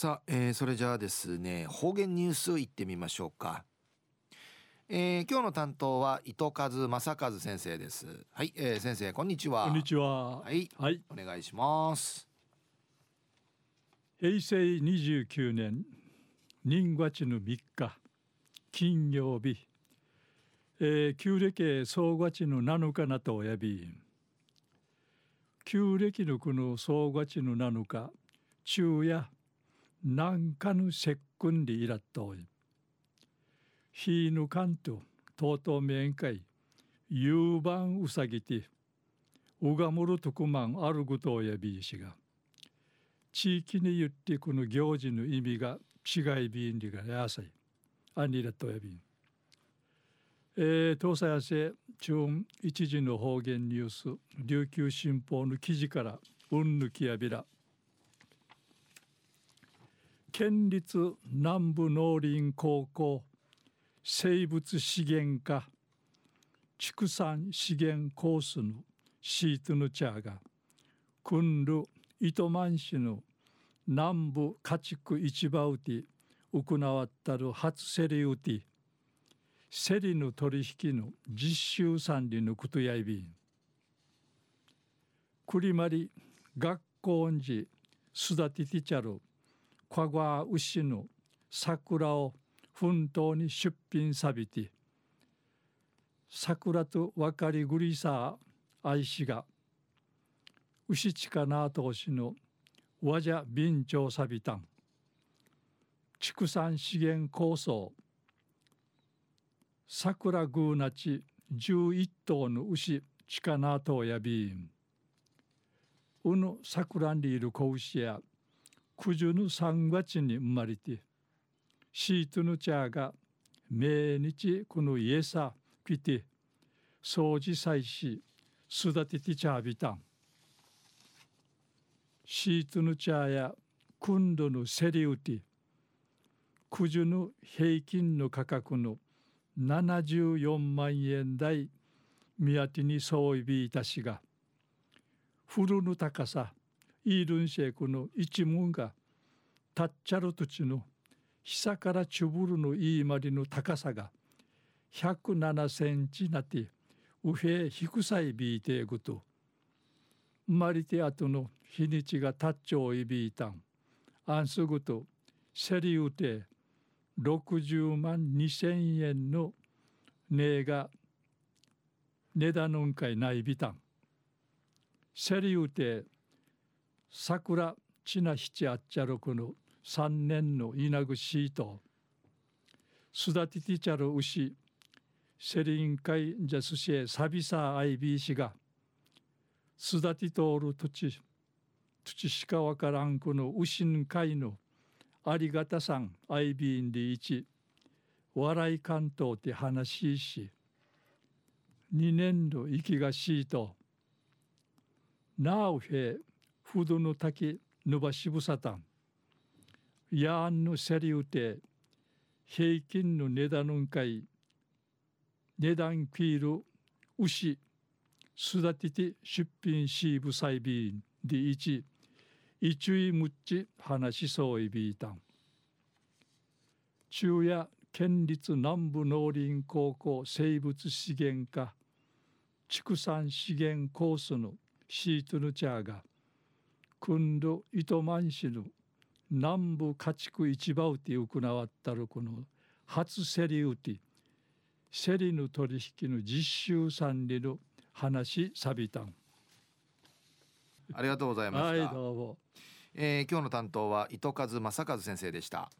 さあ、えー、それじゃあですね方言ニュースいってみましょうか、えー、今日の担当は糸数正和先生です。はい、えー、先生こんにちは。こんにちは。はい、はい、お願いします。平成29年人月の3日金曜日、えー、旧暦総月の7日なとおやび。旧暦のこの総月の7日昼夜南下の節君でいらっとい。ひぬかんととうとう面会夕晩うばんうさぎてうがむるとくまんあることをやびいしが地域に言ってこの行事の意味が違いびんりがやさい。あにらとおやびん。えー、東西やせ中一時の方言ニュース琉球新報の記事からうんぬきやびら県立南部農林高校生物資源科畜産資源コースのシートのチャーがくんる糸満市の南部家畜市場うて行わったる初セリうてセリの取引の実習産理のことやいびん。くりまり学校んじ育ててちゃるかが牛の桜を奮闘に出品さびて桜と分かりぐりさ愛しが牛近なとしの和じゃ便長さびたん畜産資源構想桜ぐうなち11頭の牛近なとやびんうぬ桜にいる子牛や九十の三月に生まれてシートの茶が命日この家さ来て掃除祭し育てて茶びた。んシートの茶や今度のセリウティ九十の平均の価格の74万円台見当てに相違いたしが古の高さイールンシェイクの一門がタッチャル土地の久からチュブルの言いまりの高さが107センチなって右平低さいびいてぐと。生まれて後の日にちがタッチョいびいたん。あんすぐとセリウテ60万2千円の値が値段のんかいないびたん。セリウテ桜ちな七あっちゃろくの三年の稲ぐしと育ててちゃる牛セリン会じゃすしえサビサアイビー氏が育てとおる土地土地しかわからんこの牛ん会のありがたさんアイビーンで一笑い関東って話し二年度息がしいとなおへふどの滝ぬばしぶさたん。やんのせりうて平均の値段のんかい値段キール牛育てて出品しぶさいびんでいち一位むっち話しそういびいたん。中夜県立南部農林高校生物資源科畜産資源コースのシートヌチャーがくんど糸満市の南部家畜市場うて行わったるこの初競りうて競りの取引の実習産理の話さびたん。ありがとうございました、はいどうも、えー、今日の担当は糸数正和先生でした